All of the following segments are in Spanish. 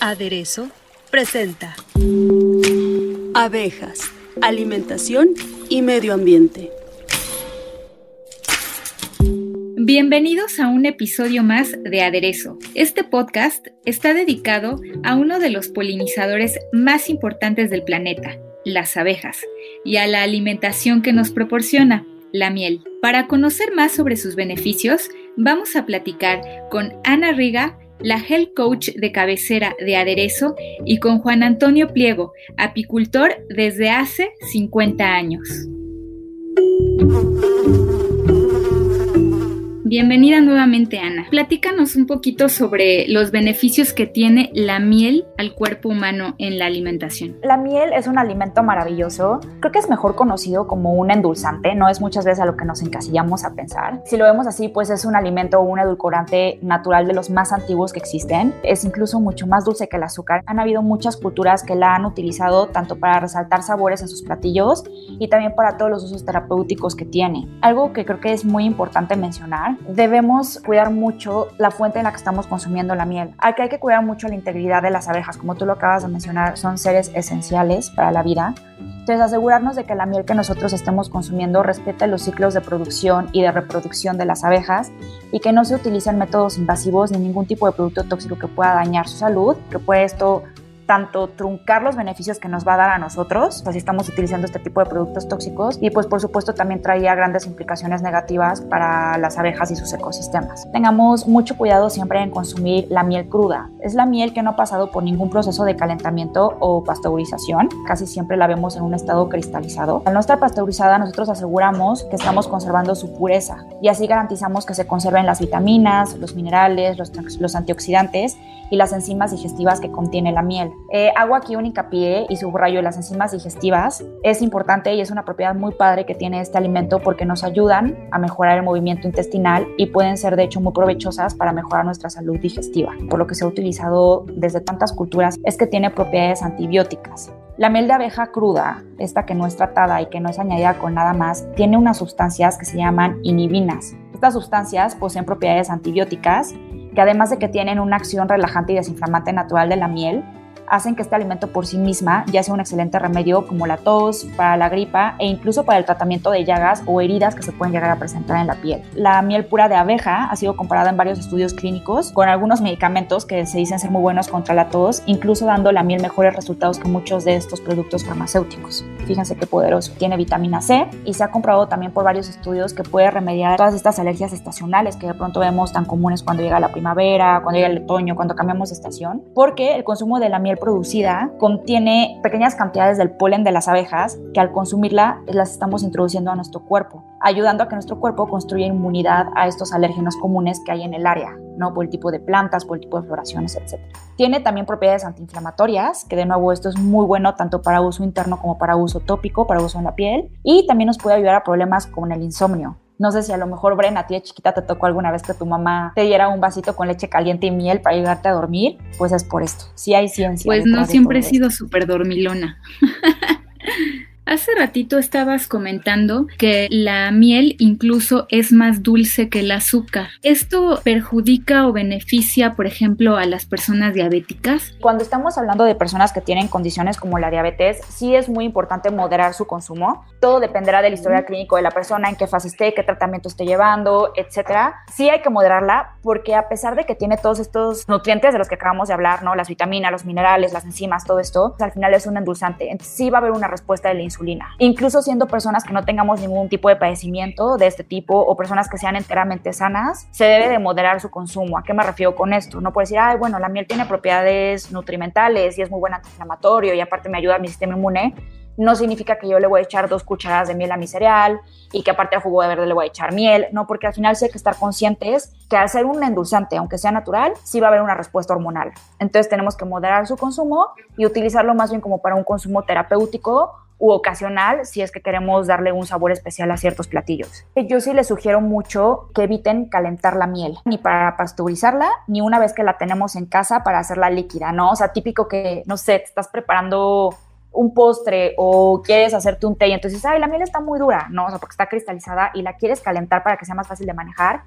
Aderezo presenta Abejas, alimentación y medio ambiente. Bienvenidos a un episodio más de Aderezo. Este podcast está dedicado a uno de los polinizadores más importantes del planeta, las abejas, y a la alimentación que nos proporciona, la miel. Para conocer más sobre sus beneficios, vamos a platicar con Ana Riga, la health coach de cabecera de Aderezo, y con Juan Antonio Pliego, apicultor desde hace 50 años. Bienvenida nuevamente, Ana. Platícanos un poquito sobre los beneficios que tiene la miel al cuerpo humano en la alimentación. La miel es un alimento maravilloso. Creo que es mejor conocido como un endulzante, no es muchas veces a lo que nos encasillamos a pensar. Si lo vemos así, pues es un alimento o un edulcorante natural de los más antiguos que existen. Es incluso mucho más dulce que el azúcar. Han habido muchas culturas que la han utilizado tanto para resaltar sabores en sus platillos y también para todos los usos terapéuticos que tiene. Algo que creo que es muy importante mencionar debemos cuidar mucho la fuente en la que estamos consumiendo la miel. Aquí hay que cuidar mucho la integridad de las abejas, como tú lo acabas de mencionar, son seres esenciales para la vida. Entonces, asegurarnos de que la miel que nosotros estemos consumiendo respete los ciclos de producción y de reproducción de las abejas y que no se utilicen métodos invasivos ni ningún tipo de producto tóxico que pueda dañar su salud, que puede esto tanto truncar los beneficios que nos va a dar a nosotros, si estamos utilizando este tipo de productos tóxicos, y pues por supuesto también traía grandes implicaciones negativas para las abejas y sus ecosistemas. Tengamos mucho cuidado siempre en consumir la miel cruda. Es la miel que no ha pasado por ningún proceso de calentamiento o pasteurización, casi siempre la vemos en un estado cristalizado. Al no estar pasteurizada, nosotros aseguramos que estamos conservando su pureza y así garantizamos que se conserven las vitaminas, los minerales, los, los antioxidantes y las enzimas digestivas que contiene la miel. Eh, hago aquí un hincapié y subrayo las enzimas digestivas. Es importante y es una propiedad muy padre que tiene este alimento porque nos ayudan a mejorar el movimiento intestinal y pueden ser de hecho muy provechosas para mejorar nuestra salud digestiva. Por lo que se ha utilizado desde tantas culturas es que tiene propiedades antibióticas. La miel de abeja cruda, esta que no es tratada y que no es añadida con nada más, tiene unas sustancias que se llaman inhibinas. Estas sustancias poseen propiedades antibióticas que además de que tienen una acción relajante y desinflamante natural de la miel, hacen que este alimento por sí misma ya sea un excelente remedio como la tos, para la gripa e incluso para el tratamiento de llagas o heridas que se pueden llegar a presentar en la piel. La miel pura de abeja ha sido comparada en varios estudios clínicos con algunos medicamentos que se dicen ser muy buenos contra la tos, incluso dando la miel mejores resultados que muchos de estos productos farmacéuticos. Fíjense qué poderoso. Tiene vitamina C y se ha comprobado también por varios estudios que puede remediar todas estas alergias estacionales que de pronto vemos tan comunes cuando llega la primavera, cuando llega el otoño, cuando cambiamos de estación, porque el consumo de la miel producida contiene pequeñas cantidades del polen de las abejas que al consumirla las estamos introduciendo a nuestro cuerpo, ayudando a que nuestro cuerpo construya inmunidad a estos alérgenos comunes que hay en el área, ¿no? Por el tipo de plantas, por el tipo de floraciones, etc. Tiene también propiedades antiinflamatorias, que de nuevo esto es muy bueno tanto para uso interno como para uso tópico, para uso en la piel, y también nos puede ayudar a problemas como el insomnio. No sé si a lo mejor, Bren, a ti de chiquita te tocó alguna vez que tu mamá te diera un vasito con leche caliente y miel para ayudarte a dormir. Pues es por esto. Sí hay ciencia. Pues no siempre he sido súper dormilona. Hace ratito estabas comentando que la miel incluso es más dulce que el azúcar. ¿Esto perjudica o beneficia, por ejemplo, a las personas diabéticas? Cuando estamos hablando de personas que tienen condiciones como la diabetes, sí es muy importante moderar su consumo. Todo dependerá del historial clínico de la persona, en qué fase esté, qué tratamiento esté llevando, etcétera. Sí hay que moderarla porque a pesar de que tiene todos estos nutrientes de los que acabamos de hablar, ¿no? Las vitaminas, los minerales, las enzimas, todo esto, al final es un endulzante. Entonces, sí va a haber una respuesta de la Incluso siendo personas que no tengamos ningún tipo de padecimiento de este tipo o personas que sean enteramente sanas, se debe de moderar su consumo. ¿A qué me refiero con esto? No puedo decir, ay, bueno, la miel tiene propiedades nutrimentales y es muy buen antiinflamatorio y aparte me ayuda a mi sistema inmune no significa que yo le voy a echar dos cucharadas de miel a mi cereal y que aparte al jugo de verde le voy a echar miel, no, porque al final sí hay que estar conscientes que al ser un endulzante, aunque sea natural, sí va a haber una respuesta hormonal. Entonces tenemos que moderar su consumo y utilizarlo más bien como para un consumo terapéutico u ocasional si es que queremos darle un sabor especial a ciertos platillos. Yo sí les sugiero mucho que eviten calentar la miel, ni para pasteurizarla, ni una vez que la tenemos en casa para hacerla líquida, ¿no? O sea, típico que, no sé, te estás preparando un postre o quieres hacerte un té y entonces, ay, la miel está muy dura, no, o sea, porque está cristalizada y la quieres calentar para que sea más fácil de manejar,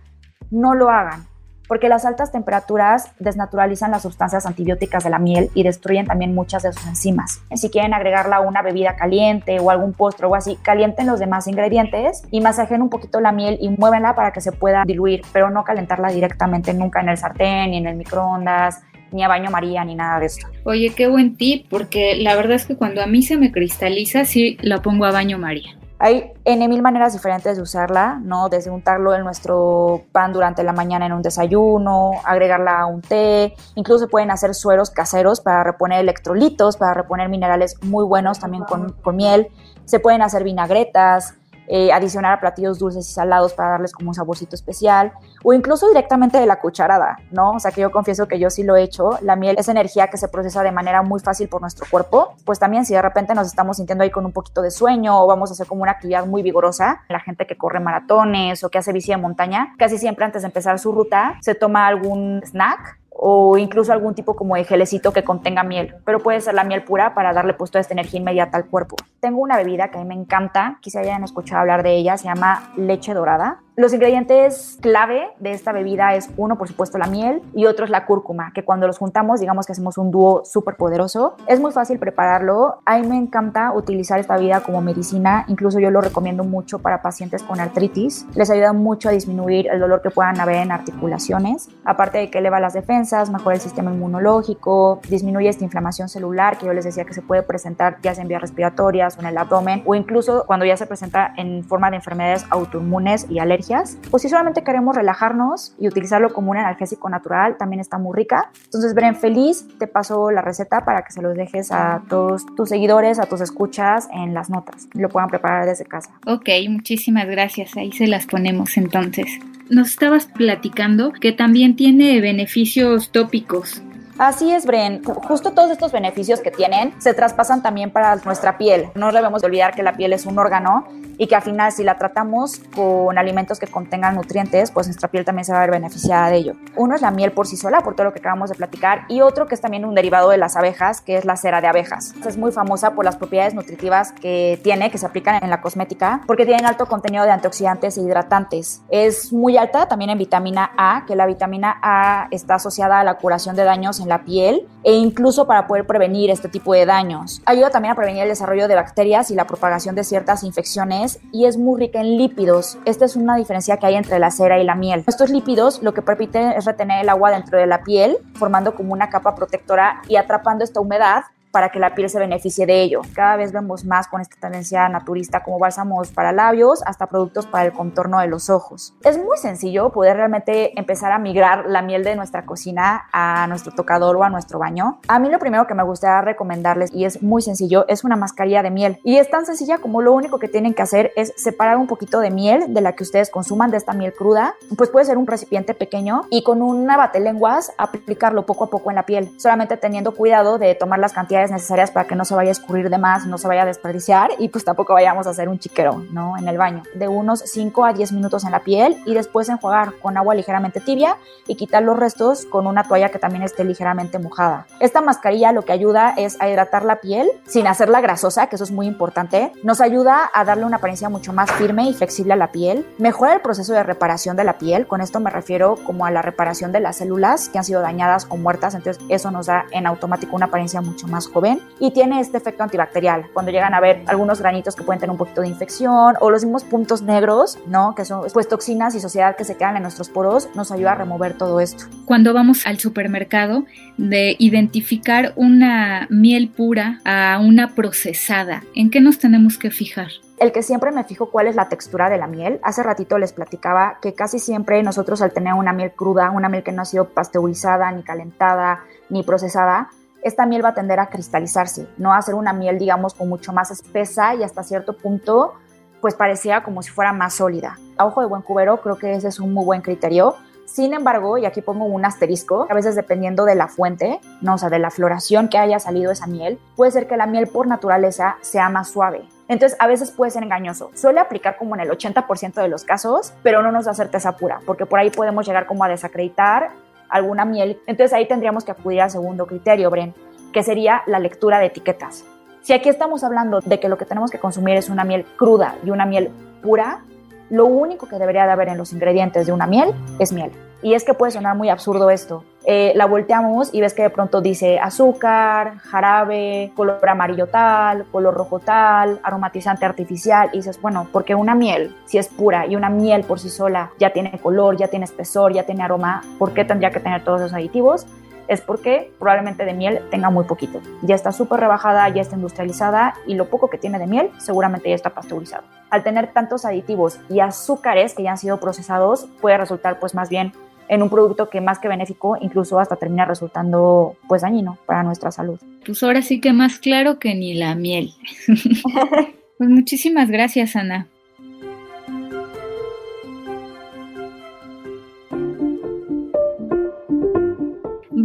no lo hagan, porque las altas temperaturas desnaturalizan las sustancias antibióticas de la miel y destruyen también muchas de sus enzimas. Si quieren agregarla a una bebida caliente o algún postre o así, calienten los demás ingredientes y masajen un poquito la miel y muévenla para que se pueda diluir, pero no calentarla directamente nunca en el sartén ni en el microondas ni a baño María, ni nada de esto. Oye, qué buen tip, porque la verdad es que cuando a mí se me cristaliza, sí la pongo a baño María. Hay N mil maneras diferentes de usarla, ¿no? Desde untarlo en nuestro pan durante la mañana en un desayuno, agregarla a un té, incluso pueden hacer sueros caseros para reponer electrolitos, para reponer minerales muy buenos también con, con miel. Se pueden hacer vinagretas, eh, adicionar a platillos dulces y salados para darles como un saborcito especial, o incluso directamente de la cucharada, ¿no? O sea que yo confieso que yo sí lo he hecho. La miel es energía que se procesa de manera muy fácil por nuestro cuerpo. Pues también si de repente nos estamos sintiendo ahí con un poquito de sueño o vamos a hacer como una actividad muy vigorosa, la gente que corre maratones o que hace bici de montaña, casi siempre antes de empezar su ruta se toma algún snack o incluso algún tipo como de gelecito que contenga miel, pero puede ser la miel pura para darle pues toda esta energía inmediata al cuerpo. Tengo una bebida que a mí me encanta, quizá hayan escuchado hablar de ella, se llama leche dorada. Los ingredientes clave de esta bebida es uno, por supuesto, la miel y otro es la cúrcuma, que cuando los juntamos, digamos que hacemos un dúo súper poderoso. Es muy fácil prepararlo. A mí me encanta utilizar esta bebida como medicina. Incluso yo lo recomiendo mucho para pacientes con artritis. Les ayuda mucho a disminuir el dolor que puedan haber en articulaciones. Aparte de que eleva las defensas, mejora el sistema inmunológico, disminuye esta inflamación celular que yo les decía que se puede presentar ya sea en vías respiratorias o en el abdomen o incluso cuando ya se presenta en forma de enfermedades autoinmunes y alérgicas o si solamente queremos relajarnos y utilizarlo como un analgésico natural, también está muy rica. Entonces, Bren, feliz, te paso la receta para que se los dejes a todos tus seguidores, a tus escuchas en las notas. Lo puedan preparar desde casa. Ok, muchísimas gracias. Ahí se las ponemos entonces. Nos estabas platicando que también tiene beneficios tópicos. Así es, Bren. Justo todos estos beneficios que tienen se traspasan también para nuestra piel. No debemos olvidar que la piel es un órgano y que al final si la tratamos con alimentos que contengan nutrientes, pues nuestra piel también se va a ver beneficiada de ello. Uno es la miel por sí sola, por todo lo que acabamos de platicar, y otro que es también un derivado de las abejas, que es la cera de abejas. Es muy famosa por las propiedades nutritivas que tiene, que se aplican en la cosmética, porque tienen alto contenido de antioxidantes e hidratantes. Es muy alta también en vitamina A, que la vitamina A está asociada a la curación de daños en la piel e incluso para poder prevenir este tipo de daños. Ayuda también a prevenir el desarrollo de bacterias y la propagación de ciertas infecciones y es muy rica en lípidos. Esta es una diferencia que hay entre la cera y la miel. Estos lípidos lo que permiten es retener el agua dentro de la piel, formando como una capa protectora y atrapando esta humedad para que la piel se beneficie de ello. Cada vez vemos más con esta tendencia naturista como bálsamos para labios hasta productos para el contorno de los ojos. Es muy sencillo poder realmente empezar a migrar la miel de nuestra cocina a nuestro tocador o a nuestro baño. A mí lo primero que me gustaría recomendarles y es muy sencillo es una mascarilla de miel y es tan sencilla como lo único que tienen que hacer es separar un poquito de miel de la que ustedes consuman de esta miel cruda, pues puede ser un recipiente pequeño y con una batelenguas aplicarlo poco a poco en la piel, solamente teniendo cuidado de tomar las cantidades necesarias para que no se vaya a escurrir de más, no se vaya a desperdiciar y pues tampoco vayamos a hacer un chiquero, ¿no? En el baño. De unos 5 a 10 minutos en la piel y después enjuagar con agua ligeramente tibia y quitar los restos con una toalla que también esté ligeramente mojada. Esta mascarilla lo que ayuda es a hidratar la piel sin hacerla grasosa, que eso es muy importante. Nos ayuda a darle una apariencia mucho más firme y flexible a la piel. Mejora el proceso de reparación de la piel. Con esto me refiero como a la reparación de las células que han sido dañadas o muertas. Entonces eso nos da en automático una apariencia mucho más joven y tiene este efecto antibacterial. Cuando llegan a ver algunos granitos que pueden tener un poquito de infección o los mismos puntos negros, ¿no? Que son pues toxinas y sociedad que se quedan en nuestros poros, nos ayuda a remover todo esto. Cuando vamos al supermercado, de identificar una miel pura a una procesada, ¿en qué nos tenemos que fijar? el que siempre me fijo cuál es la textura de la miel. Hace ratito les platicaba que casi siempre nosotros al tener una miel cruda, una miel que no ha sido pasteurizada, ni calentada, ni procesada, esta miel va a tender a cristalizarse, no a ser una miel, digamos, con mucho más espesa y hasta cierto punto, pues parecía como si fuera más sólida. A ojo de buen cubero, creo que ese es un muy buen criterio. Sin embargo, y aquí pongo un asterisco, a veces dependiendo de la fuente, no, o sea, de la floración que haya salido esa miel, puede ser que la miel por naturaleza sea más suave. Entonces, a veces puede ser engañoso. Suele aplicar como en el 80% de los casos, pero no nos da certeza pura, porque por ahí podemos llegar como a desacreditar alguna miel. Entonces, ahí tendríamos que acudir al segundo criterio, Bren, que sería la lectura de etiquetas. Si aquí estamos hablando de que lo que tenemos que consumir es una miel cruda y una miel pura, lo único que debería de haber en los ingredientes de una miel es miel. Y es que puede sonar muy absurdo esto. Eh, la volteamos y ves que de pronto dice azúcar, jarabe, color amarillo tal, color rojo tal, aromatizante artificial. Y dices, bueno, porque una miel, si es pura y una miel por sí sola ya tiene color, ya tiene espesor, ya tiene aroma, ¿por qué tendría que tener todos esos aditivos? es porque probablemente de miel tenga muy poquito. Ya está súper rebajada, ya está industrializada y lo poco que tiene de miel seguramente ya está pasteurizado. Al tener tantos aditivos y azúcares que ya han sido procesados, puede resultar pues más bien en un producto que más que benéfico, incluso hasta termina resultando pues dañino para nuestra salud. Pues ahora sí que más claro que ni la miel. pues muchísimas gracias, Ana.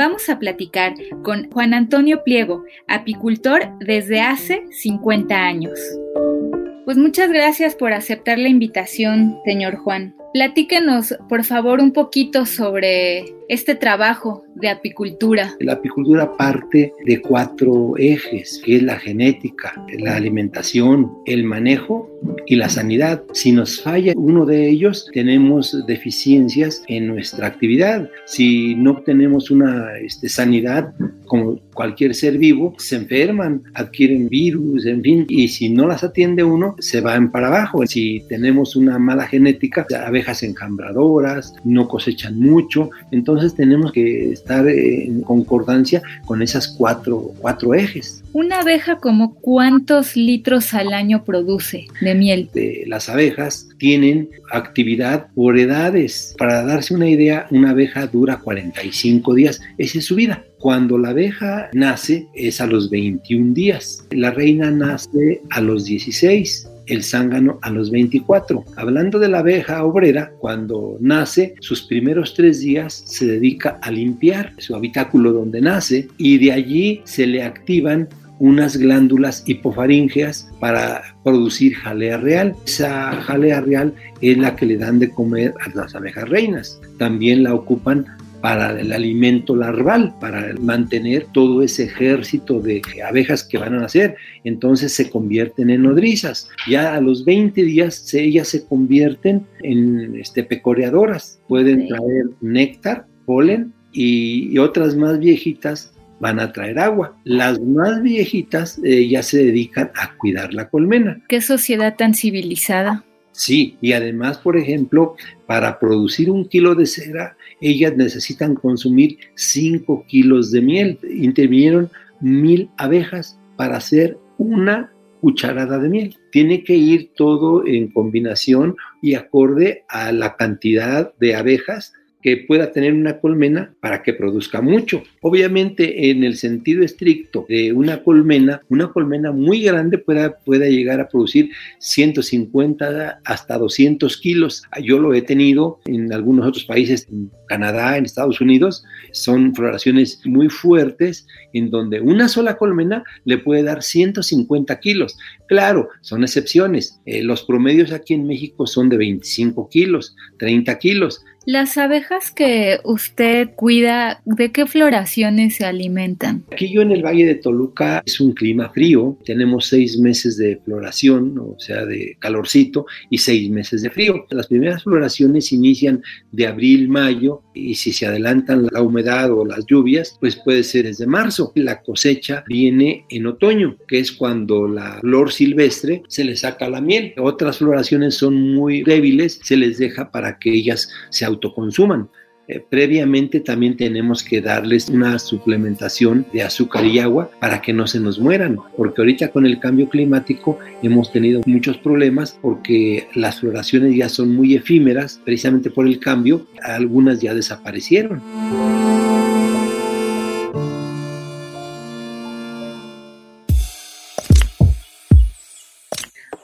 vamos a platicar con Juan Antonio Pliego, apicultor desde hace 50 años. Pues muchas gracias por aceptar la invitación, señor Juan. Platíquenos, por favor, un poquito sobre este trabajo de apicultura. La apicultura parte de cuatro ejes, que es la genética, la alimentación, el manejo y la sanidad. Si nos falla uno de ellos, tenemos deficiencias en nuestra actividad. Si no tenemos una este, sanidad, como cualquier ser vivo, se enferman, adquieren virus, en fin, y si no las atiende uno, se van para abajo. Si tenemos una mala genética, abejas encambradoras, no cosechan mucho, entonces tenemos que estar en concordancia con esas cuatro, cuatro ejes. ¿Una abeja como cuántos litros al año produce de miel? las abejas tienen actividad por edades. Para darse una idea, una abeja dura 45 días. Esa es su vida. Cuando la abeja nace es a los 21 días. La reina nace a los 16 el zángano a los 24. Hablando de la abeja obrera, cuando nace, sus primeros tres días se dedica a limpiar su habitáculo donde nace y de allí se le activan unas glándulas hipofaríngeas para producir jalea real. Esa jalea real es la que le dan de comer a las abejas reinas. También la ocupan para el alimento larval, para mantener todo ese ejército de abejas que van a nacer. Entonces se convierten en nodrizas. Ya a los 20 días ellas se convierten en este, pecoreadoras. Pueden traer néctar, polen y, otras más viejitas van a traer agua. Las más viejitas eh, ya se dedican a cuidar la colmena. ¿Qué sociedad tan civilizada? Sí, y además, por ejemplo, para producir un kilo de cera, ellas necesitan consumir 5 kilos de miel. Intervinieron mil abejas para hacer una cucharada de miel. Tiene que ir todo en combinación y acorde a la cantidad de abejas que pueda tener una colmena para que produzca mucho. Obviamente, en el sentido estricto de una colmena, una colmena muy grande pueda, pueda llegar a producir 150 hasta 200 kilos. Yo lo he tenido en algunos otros países, en Canadá, en Estados Unidos, son floraciones muy fuertes en donde una sola colmena le puede dar 150 kilos. Claro, son excepciones. Eh, los promedios aquí en México son de 25 kilos, 30 kilos las abejas que usted cuida, ¿de qué floraciones se alimentan? Aquí yo en el Valle de Toluca es un clima frío, tenemos seis meses de floración, o sea, de calorcito, y seis meses de frío. Las primeras floraciones inician de abril, mayo, y si se adelantan la humedad o las lluvias, pues puede ser desde marzo. La cosecha viene en otoño, que es cuando la flor silvestre se le saca la miel. Otras floraciones son muy débiles, se les deja para que ellas se autoconsuman. Eh, previamente también tenemos que darles una suplementación de azúcar y agua para que no se nos mueran, porque ahorita con el cambio climático hemos tenido muchos problemas porque las floraciones ya son muy efímeras, precisamente por el cambio, algunas ya desaparecieron.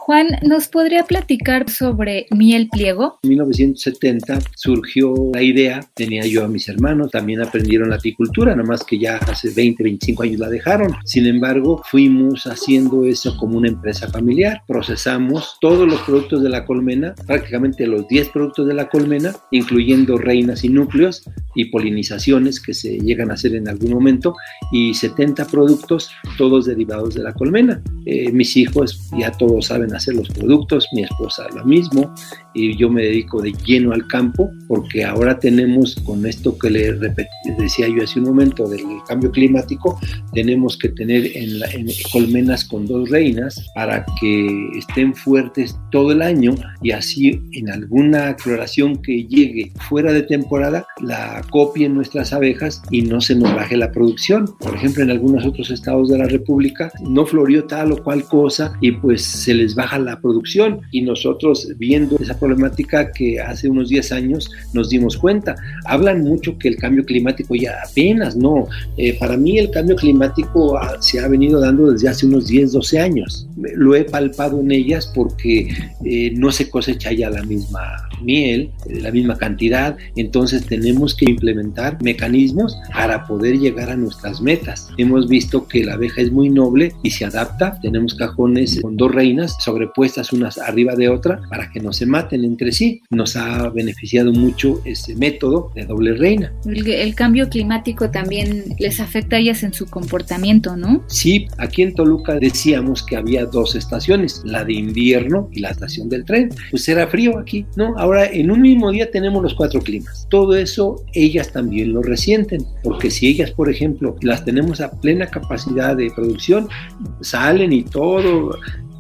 Juan, ¿nos podría platicar sobre miel pliego? En 1970 surgió la idea, tenía yo a mis hermanos, también aprendieron la apicultura, nomás que ya hace 20, 25 años la dejaron. Sin embargo, fuimos haciendo eso como una empresa familiar. Procesamos todos los productos de la colmena, prácticamente los 10 productos de la colmena, incluyendo reinas y núcleos y polinizaciones que se llegan a hacer en algún momento, y 70 productos, todos derivados de la colmena. Eh, mis hijos ya todos saben hacer los productos, mi esposa lo mismo, y yo me dedico de lleno al campo, porque ahora tenemos, con esto que le decía yo hace un momento del cambio climático, tenemos que tener en, la, en colmenas con dos reinas para que estén fuertes todo el año y así en alguna floración que llegue fuera de temporada, la copien nuestras abejas y no se nos baje la producción. Por ejemplo, en algunos otros estados de la República no florió tal o cual cosa y pues se les baja la producción y nosotros viendo esa problemática que hace unos 10 años nos dimos cuenta. Hablan mucho que el cambio climático ya apenas, no. Eh, para mí el cambio climático ah, se ha venido dando desde hace unos 10, 12 años. Lo he palpado en ellas porque eh, no se cosecha ya la misma miel, la misma cantidad, entonces tenemos que implementar mecanismos para poder llegar a nuestras metas. Hemos visto que la abeja es muy noble y se adapta, tenemos cajones con dos reinas sobrepuestas unas arriba de otra para que no se maten entre sí. Nos ha beneficiado mucho ese método de doble reina. El, el cambio climático también les afecta a ellas en su comportamiento, ¿no? Sí, aquí en Toluca decíamos que había dos estaciones, la de invierno y la estación del tren. Pues era frío aquí, ¿no? Ahora en un mismo día tenemos los cuatro climas. Todo eso ellas también lo resienten, porque si ellas, por ejemplo, las tenemos a plena capacidad de producción, salen y todo,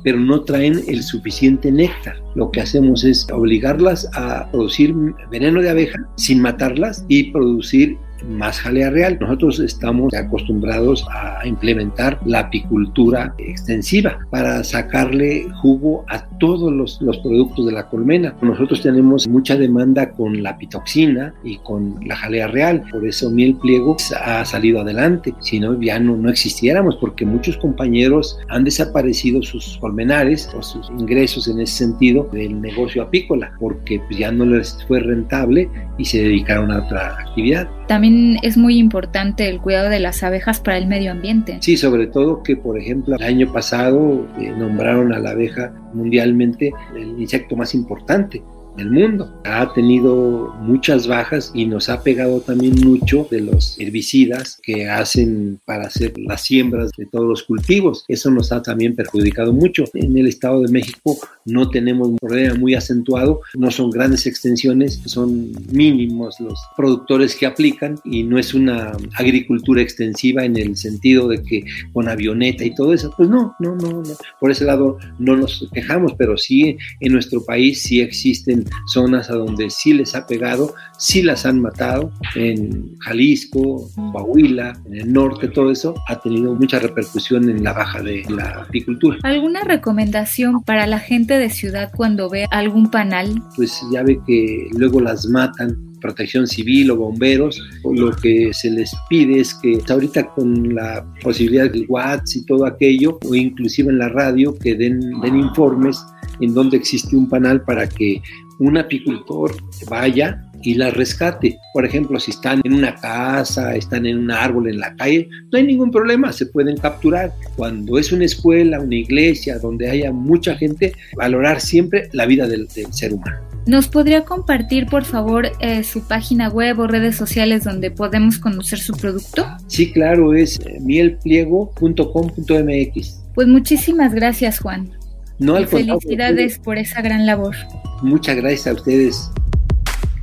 pero no traen el suficiente néctar. Lo que hacemos es obligarlas a producir veneno de abeja sin matarlas y producir más jalea real. Nosotros estamos acostumbrados a implementar la apicultura extensiva para sacarle jugo a todos los, los, productos de la colmena. Nosotros tenemos mucha demanda con la pitoxina y con la jalea real, por eso miel pliego ha salido adelante, si no ya no, no existiéramos porque muchos compañeros han desaparecido sus colmenares o sus ingresos en ese sentido del negocio apícola porque ya no les fue rentable y se dedicaron a otra actividad. También es muy importante el cuidado de las abejas para el medio ambiente. Sí, sobre todo que, por ejemplo, el año pasado eh, nombraron a la abeja mundialmente el insecto más importante del mundo. Ha tenido muchas bajas y nos ha pegado también mucho de los herbicidas que hacen para hacer las siembras de todos los cultivos. Eso nos ha también perjudicado mucho. En el Estado de México no tenemos un problema muy acentuado, no son grandes extensiones, son mínimos los productores que aplican y no es una agricultura extensiva en el sentido de que con avioneta y todo eso. Pues no, no, no, no. Por ese lado no nos quejamos, pero sí en nuestro país sí existen zonas a donde sí les ha pegado, sí las han matado, en Jalisco, Coahuila, en el norte, todo eso ha tenido mucha repercusión en la baja de la apicultura. ¿Alguna recomendación para la gente de ciudad cuando ve algún panal? Pues ya ve que luego las matan protección civil o bomberos, lo que se les pide es que ahorita con la posibilidad del WhatsApp y todo aquello, o inclusive en la radio, que den, den informes en donde existe un panal para que un apicultor vaya y la rescate. Por ejemplo, si están en una casa, están en un árbol en la calle, no hay ningún problema, se pueden capturar. Cuando es una escuela, una iglesia, donde haya mucha gente, valorar siempre la vida del, del ser humano. ¿Nos podría compartir, por favor, eh, su página web o redes sociales donde podemos conocer su producto? Sí, claro, es mielpliego.com.mx. Pues muchísimas gracias, Juan. No, y felicidades por esa gran labor. Muchas gracias a ustedes.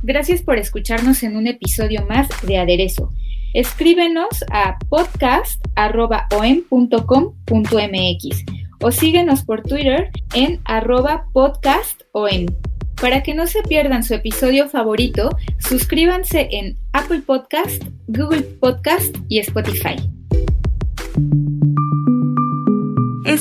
Gracias por escucharnos en un episodio más de Aderezo. Escríbenos a podcast.om.com.mx o síguenos por Twitter en arroba podcastom. Para que no se pierdan su episodio favorito, suscríbanse en Apple Podcast, Google Podcast y Spotify.